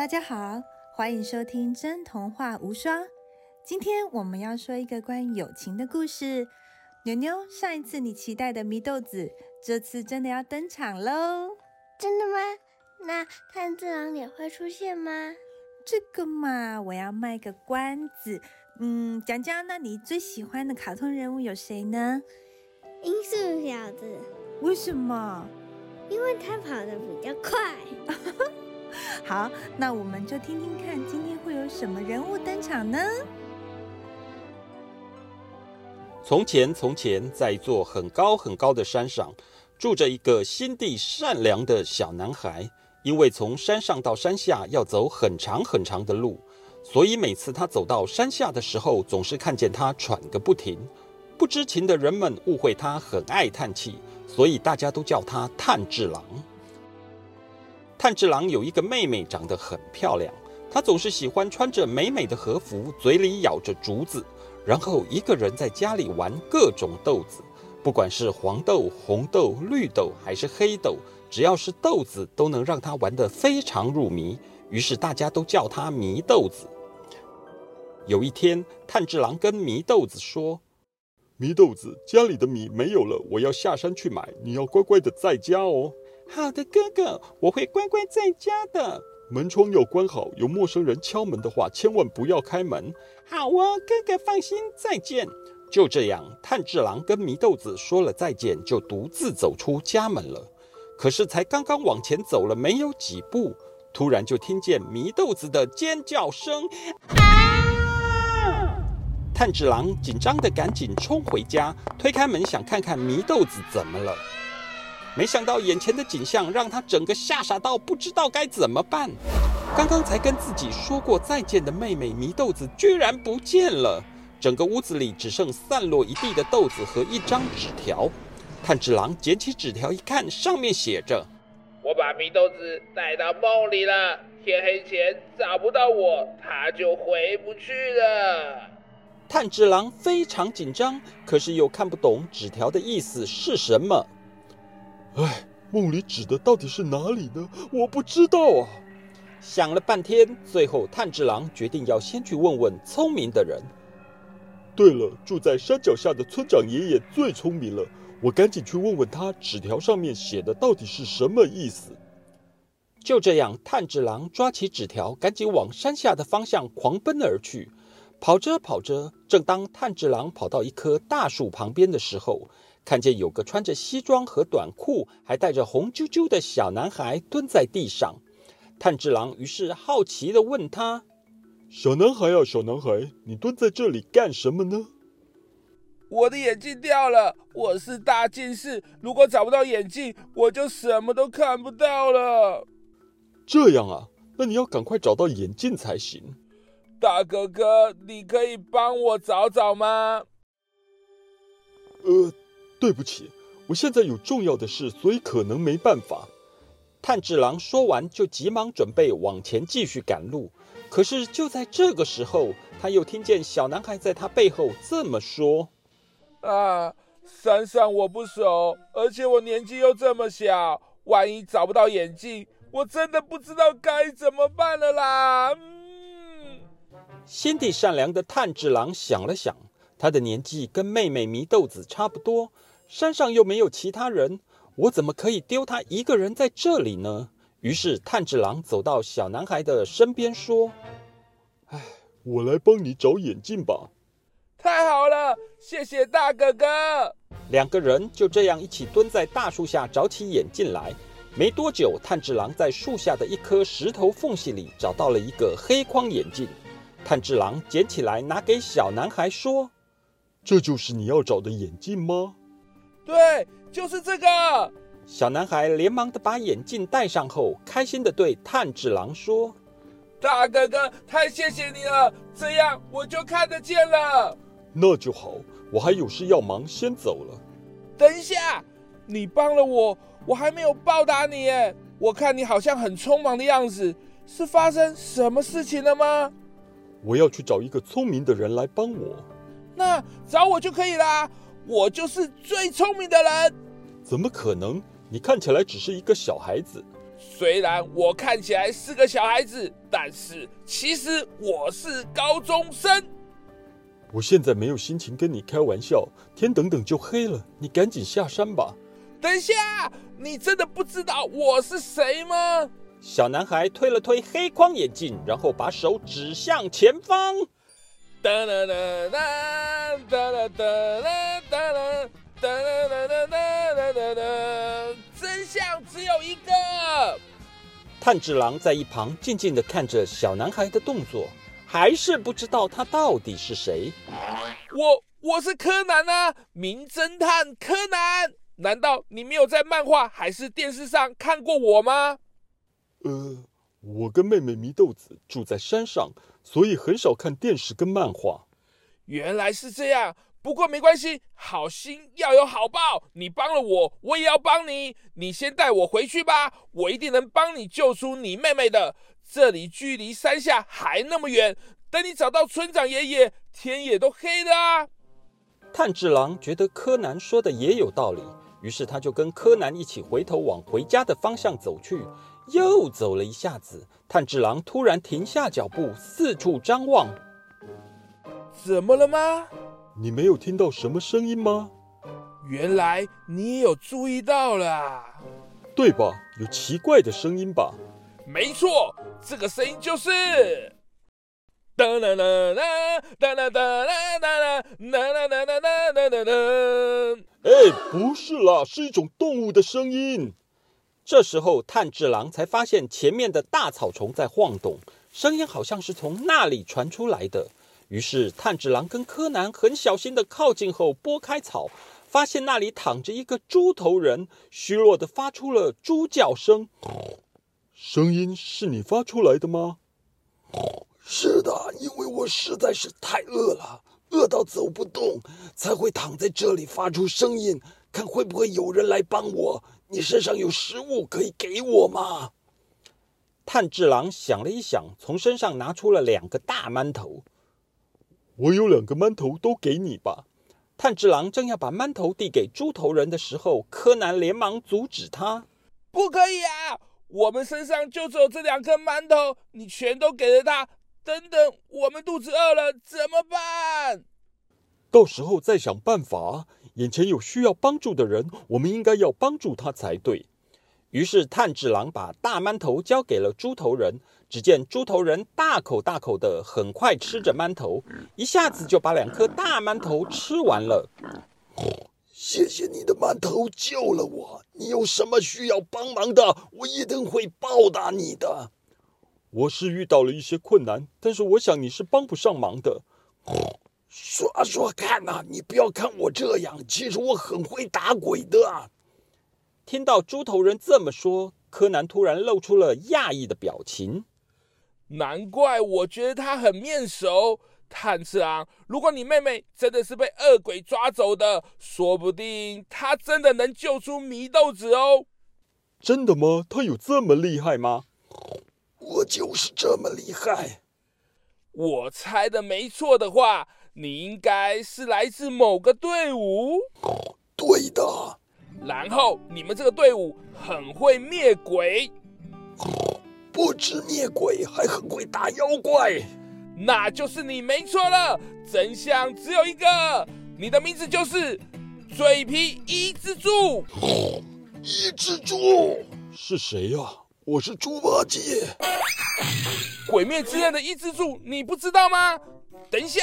大家好，欢迎收听真童话无双。今天我们要说一个关于友情的故事。牛牛，上一次你期待的祢豆子，这次真的要登场喽！真的吗？那炭治郎也会出现吗？这个嘛，我要卖个关子。嗯，讲讲，那你最喜欢的卡通人物有谁呢？音速小子。为什么？因为他跑得比较快。好，那我们就听听看，今天会有什么人物登场呢？从前，从前，在一座很高很高的山上，住着一个心地善良的小男孩。因为从山上到山下要走很长很长的路，所以每次他走到山下的时候，总是看见他喘个不停。不知情的人们误会他很爱叹气，所以大家都叫他叹治郎。炭治郎有一个妹妹，长得很漂亮。她总是喜欢穿着美美的和服，嘴里咬着竹子，然后一个人在家里玩各种豆子，不管是黄豆、红豆、绿豆还是黑豆，只要是豆子，都能让她玩得非常入迷。于是大家都叫她迷豆子。有一天，炭治郎跟迷豆子说：“迷豆子，家里的米没有了，我要下山去买，你要乖乖的在家哦。”好的，哥哥，我会乖乖在家的。门窗要关好，有陌生人敲门的话，千万不要开门。好哦，哥哥放心，再见。就这样，炭治郎跟祢豆子说了再见，就独自走出家门了。可是才刚刚往前走了没有几步，突然就听见祢豆子的尖叫声。啊！炭治郎紧张的赶紧冲回家，推开门想看看祢豆子怎么了。没想到眼前的景象让他整个吓傻到不知道该怎么办。刚刚才跟自己说过再见的妹妹祢豆子居然不见了，整个屋子里只剩散落一地的豆子和一张纸条。炭治郎捡起纸条一看，上面写着：“我把祢豆子带到梦里了，天黑前找不到我，他就回不去了。”炭治郎非常紧张，可是又看不懂纸条的意思是什么。哎，梦里指的到底是哪里呢？我不知道啊。想了半天，最后炭治郎决定要先去问问聪明的人。对了，住在山脚下的村长爷爷最聪明了，我赶紧去问问他，纸条上面写的到底是什么意思。就这样，炭治郎抓起纸条，赶紧往山下的方向狂奔而去。跑着跑着，正当炭治郎跑到一棵大树旁边的时候，看见有个穿着西装和短裤，还带着红啾啾的小男孩蹲在地上。炭治郎于是好奇地问他：“小男孩啊，小男孩，你蹲在这里干什么呢？”“我的眼镜掉了，我是大近视，如果找不到眼镜，我就什么都看不到了。”“这样啊，那你要赶快找到眼镜才行。”“大哥哥，你可以帮我找找吗？”“呃。”对不起，我现在有重要的事，所以可能没办法。炭治郎说完，就急忙准备往前继续赶路。可是就在这个时候，他又听见小男孩在他背后这么说：“啊，山上我不熟，而且我年纪又这么小，万一找不到眼镜，我真的不知道该怎么办了啦。”嗯，心地善良的炭治郎想了想，他的年纪跟妹妹祢豆子差不多。山上又没有其他人，我怎么可以丢他一个人在这里呢？于是炭治郎走到小男孩的身边说：“哎，我来帮你找眼镜吧。”太好了，谢谢大哥哥。两个人就这样一起蹲在大树下找起眼镜来。没多久，炭治郎在树下的一颗石头缝隙里找到了一个黑框眼镜。炭治郎捡起来拿给小男孩说：“这就是你要找的眼镜吗？”对，就是这个。小男孩连忙的把眼镜戴上后，开心的对炭治郎说：“大哥哥，太谢谢你了，这样我就看得见了。”那就好，我还有事要忙，先走了。等一下，你帮了我，我还没有报答你耶。我看你好像很匆忙的样子，是发生什么事情了吗？我要去找一个聪明的人来帮我。那找我就可以啦。我就是最聪明的人，怎么可能？你看起来只是一个小孩子。虽然我看起来是个小孩子，但是其实我是高中生。我现在没有心情跟你开玩笑，天等等就黑了，你赶紧下山吧。等一下，你真的不知道我是谁吗？小男孩推了推黑框眼镜，然后把手指向前方。哒啦啦啦哒啦哒啦哒啦哒啦哒啦哒啦哒，真相只有一个。炭治郎在一旁静静地看着小男孩的动作。还是不知道他到底是谁。我我是柯南啊，名侦探柯南。难道你没有在漫画还是电视上看过我吗？呃，我跟妹妹祢豆子住在山上，所以很少看电视跟漫画。原来是这样，不过没关系，好心要有好报。你帮了我，我也要帮你。你先带我回去吧，我一定能帮你救出你妹妹的。这里距离山下还那么远，等你找到村长爷爷，天也都黑了啊！炭治郎觉得柯南说的也有道理，于是他就跟柯南一起回头往回家的方向走去。又走了一下子，炭治郎突然停下脚步，四处张望。怎么了吗？你没有听到什么声音吗？原来你也有注意到了，对吧？有奇怪的声音吧？没错。这个声音就是哒啦啦啦哒啦哒啦哒啦哒啦哒啦哒哒哒。哎，不是啦，是一种动物的声音。这时候，炭治郎才发现前面的大草丛在晃动，声音好像是从那里传出来的。于是，炭治郎跟柯南很小心的靠近后拨开草，发现那里躺着一个猪头人，虚弱的发出了猪叫声。声音是你发出来的吗？是的，因为我实在是太饿了，饿到走不动，才会躺在这里发出声音，看会不会有人来帮我。你身上有食物可以给我吗？炭治郎想了一想，从身上拿出了两个大馒头。我有两个馒头，都给你吧。炭治郎正要把馒头递给猪头人的时候，柯南连忙阻止他：“不可以啊！”我们身上就只有这两颗馒头，你全都给了他。等等，我们肚子饿了怎么办？到时候再想办法。眼前有需要帮助的人，我们应该要帮助他才对。于是炭治郎把大馒头交给了猪头人。只见猪头人大口大口的，很快吃着馒头，一下子就把两颗大馒头吃完了。谢谢你的馒头救了我。你有什么需要帮忙的，我一定会报答你的。我是遇到了一些困难，但是我想你是帮不上忙的。说说看呐，你不要看我这样，其实我很会打鬼的。听到猪头人这么说，柯南突然露出了讶异的表情。难怪我觉得他很面熟。炭治郎，如果你妹妹真的是被恶鬼抓走的，说不定他真的能救出祢豆子哦。真的吗？他有这么厉害吗？我就是这么厉害。我猜的没错的话，你应该是来自某个队伍。对的。然后你们这个队伍很会灭鬼。不止灭鬼，还很会打妖怪。那就是你没错了，真相只有一个，你的名字就是嘴皮一只猪。一只猪是谁呀？我是猪八戒。鬼灭之刃的一只猪，你不知道吗？等一下，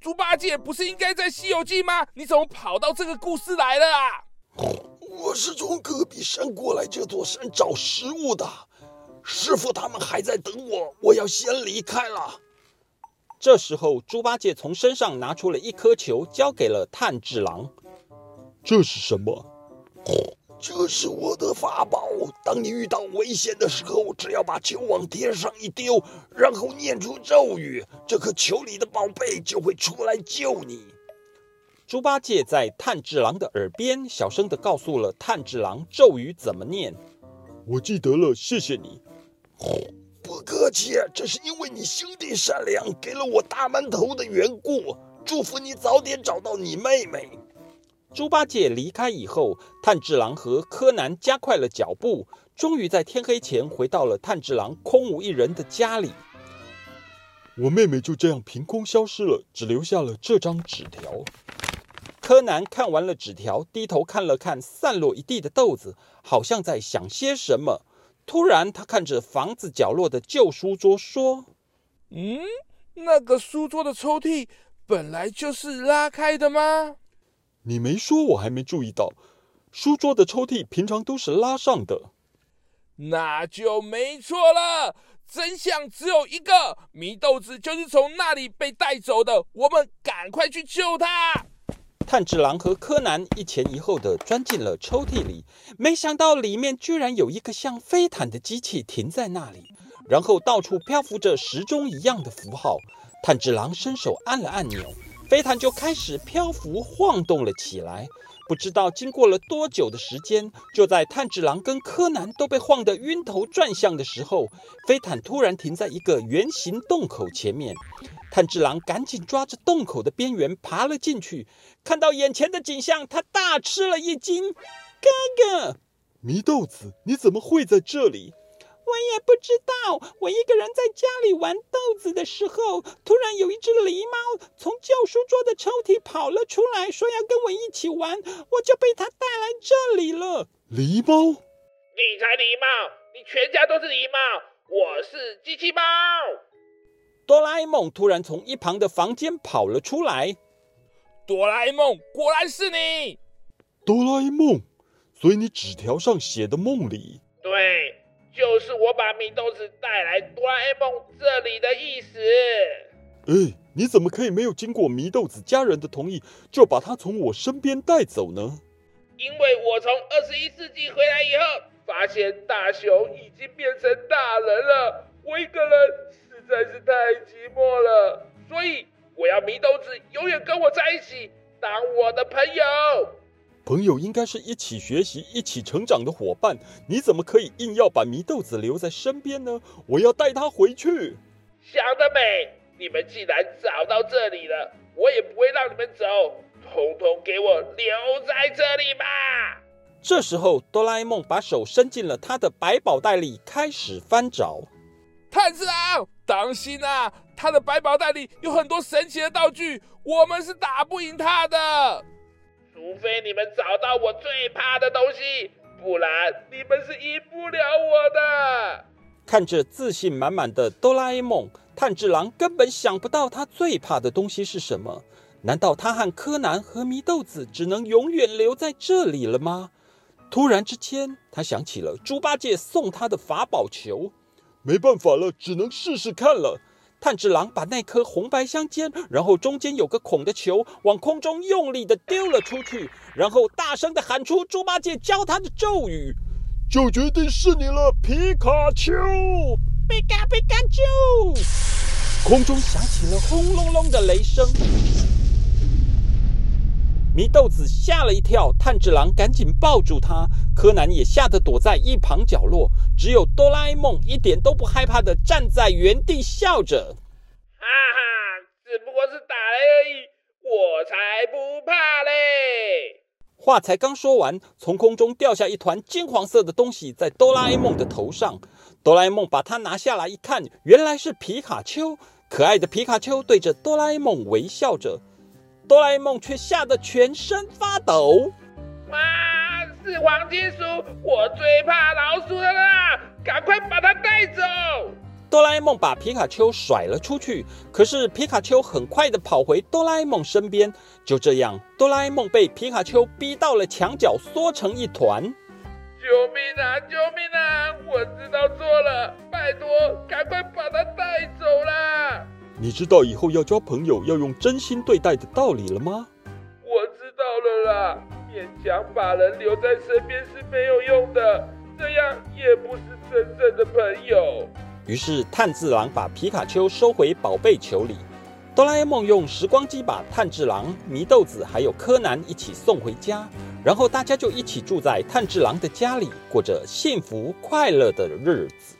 猪八戒不是应该在西游记吗？你怎么跑到这个故事来了啊？我是从戈壁山过来这座山找食物的，师傅他们还在等我，我要先离开了。这时候，猪八戒从身上拿出了一颗球，交给了炭治郎。这是什么？这是我的法宝。当你遇到危险的时候，只要把球往天上一丢，然后念出咒语，这颗球里的宝贝就会出来救你。猪八戒在炭治郎的耳边小声的告诉了炭治郎咒语怎么念。我记得了，谢谢你。不客气，这是因为你心地善良，给了我大馒头的缘故。祝福你早点找到你妹妹。猪八戒离开以后，炭治郎和柯南加快了脚步。终于在天黑前回到了炭治郎空无一人的家里。我妹妹就这样凭空消失了，只留下了这张纸条。柯南看完了纸条，低头看了看散落一地的豆子，好像在想些什么。突然，他看着房子角落的旧书桌，说：“嗯，那个书桌的抽屉本来就是拉开的吗？你没说，我还没注意到。书桌的抽屉平常都是拉上的。那就没错了。真相只有一个，祢豆子就是从那里被带走的。我们赶快去救他。”炭治郎和柯南一前一后的钻进了抽屉里，没想到里面居然有一个像飞毯的机器停在那里，然后到处漂浮着时钟一样的符号。炭治郎伸手按了按钮，飞毯就开始漂浮晃动了起来。不知道经过了多久的时间，就在炭治郎跟柯南都被晃得晕头转向的时候，飞毯突然停在一个圆形洞口前面。炭治郎赶紧抓着洞口的边缘爬了进去，看到眼前的景象，他大吃了一惊：“哥哥，祢豆子，你怎么会在这里？”“我也不知道，我一个人在家里玩豆子的时候，突然有一只狸猫从旧书桌的抽屉跑了出来，说要跟我一起玩，我就被它带来这里了。”“狸猫？你才狸猫！你全家都是狸猫！我是机器猫。”哆啦 A 梦突然从一旁的房间跑了出来。哆啦 A 梦，果然是你！哆啦 A 梦，所以你纸条上写的梦里，对，就是我把米豆子带来哆啦 A 梦这里的意思。哎，你怎么可以没有经过米豆子家人的同意，就把他从我身边带走呢？因为我从二十一世纪回来以后，发现大雄已经变成大人了，我一个人。实在是太寂寞了，所以我要米豆子永远跟我在一起，当我的朋友。朋友应该是一起学习、一起成长的伙伴，你怎么可以硬要把祢豆子留在身边呢？我要带他回去。想得美！你们既然找到这里了，我也不会让你们走，统统给我留在这里吧。这时候，哆啦 A 梦把手伸进了他的百宝袋里，开始翻找。炭治郎，当心啊！他的百宝袋里有很多神奇的道具，我们是打不赢他的。除非你们找到我最怕的东西，不然你们是赢不了我的。看着自信满满的哆啦 A 梦，炭治郎根本想不到他最怕的东西是什么。难道他和柯南和祢豆子只能永远留在这里了吗？突然之间，他想起了猪八戒送他的法宝球。没办法了，只能试试看了。炭治郎把那颗红白相间，然后中间有个孔的球往空中用力的丢了出去，然后大声的喊出猪八戒教他的咒语：“就决定是你了，皮卡丘！皮卡皮卡丘！”空中响起了轰隆隆的雷声。祢豆子吓了一跳，炭治郎赶紧抱住他，柯南也吓得躲在一旁角落，只有哆啦 A 梦一点都不害怕的站在原地笑着：“哈哈，只不过是打雷而已，我才不怕嘞！”话才刚说完，从空中掉下一团金黄色的东西在哆啦 A 梦的头上，哆啦 A 梦把它拿下来一看，原来是皮卡丘，可爱的皮卡丘对着哆啦 A 梦微笑着。哆啦 A 梦却吓得全身发抖。哇，是黄金鼠！我最怕老鼠了啦！赶快把它带走！哆啦 A 梦把皮卡丘甩了出去，可是皮卡丘很快的跑回哆啦 A 梦身边。就这样，哆啦 A 梦被皮卡丘逼到了墙角，缩成一团。救命啊！救命啊！我知道错了，拜托，赶快把它带走啦！你知道以后要交朋友要用真心对待的道理了吗？我知道了啦，勉强把人留在身边是没有用的，这样也不是真正的朋友。于是炭治郎把皮卡丘收回宝贝球里，哆啦 A 梦用时光机把炭治郎、祢豆子还有柯南一起送回家，然后大家就一起住在炭治郎的家里，过着幸福快乐的日子。